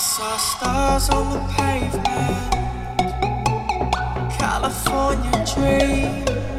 saw stars on the pavement, California dream.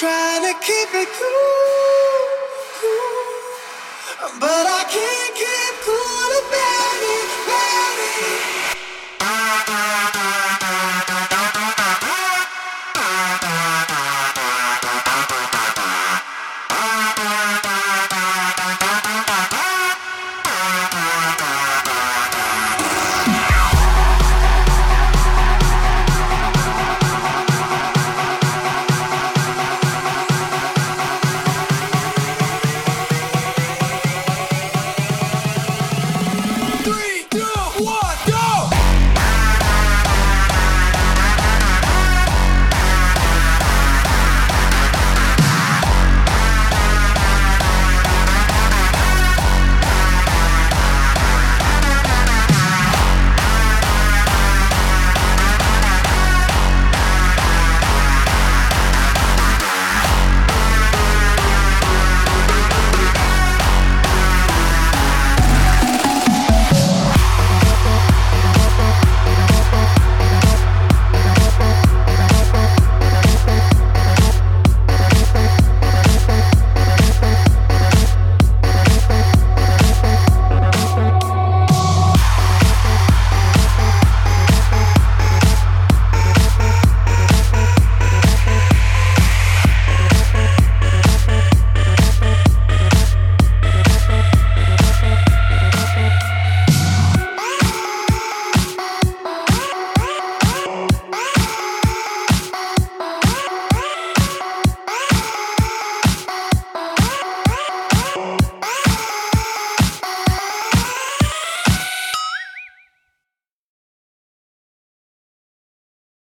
Trying to keep it cool, cool. but I can't.